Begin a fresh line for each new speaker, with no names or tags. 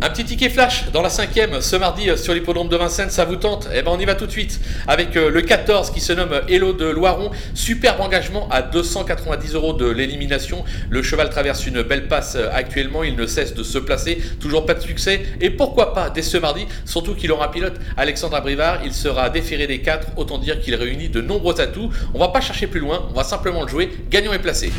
Un petit ticket flash dans la cinquième ce mardi euh, sur l'hippodrome de Vincennes, ça vous tente? Eh ben on y va tout de suite avec euh, le 14 qui se nomme Hello de Loiron. Superbe engagement à 290 euros de l'élimination. Le cheval traverse une belle passe euh, actuellement, il ne cesse de se placer, toujours pas de succès. Et pourquoi pas dès ce mardi, surtout qu'il aura un pilote Alexandre Abrivard, il sera déféré des 4, autant dire qu'il réunit de nombreux atouts. On va pas chercher plus loin, on va simplement le jouer, gagnant et placé.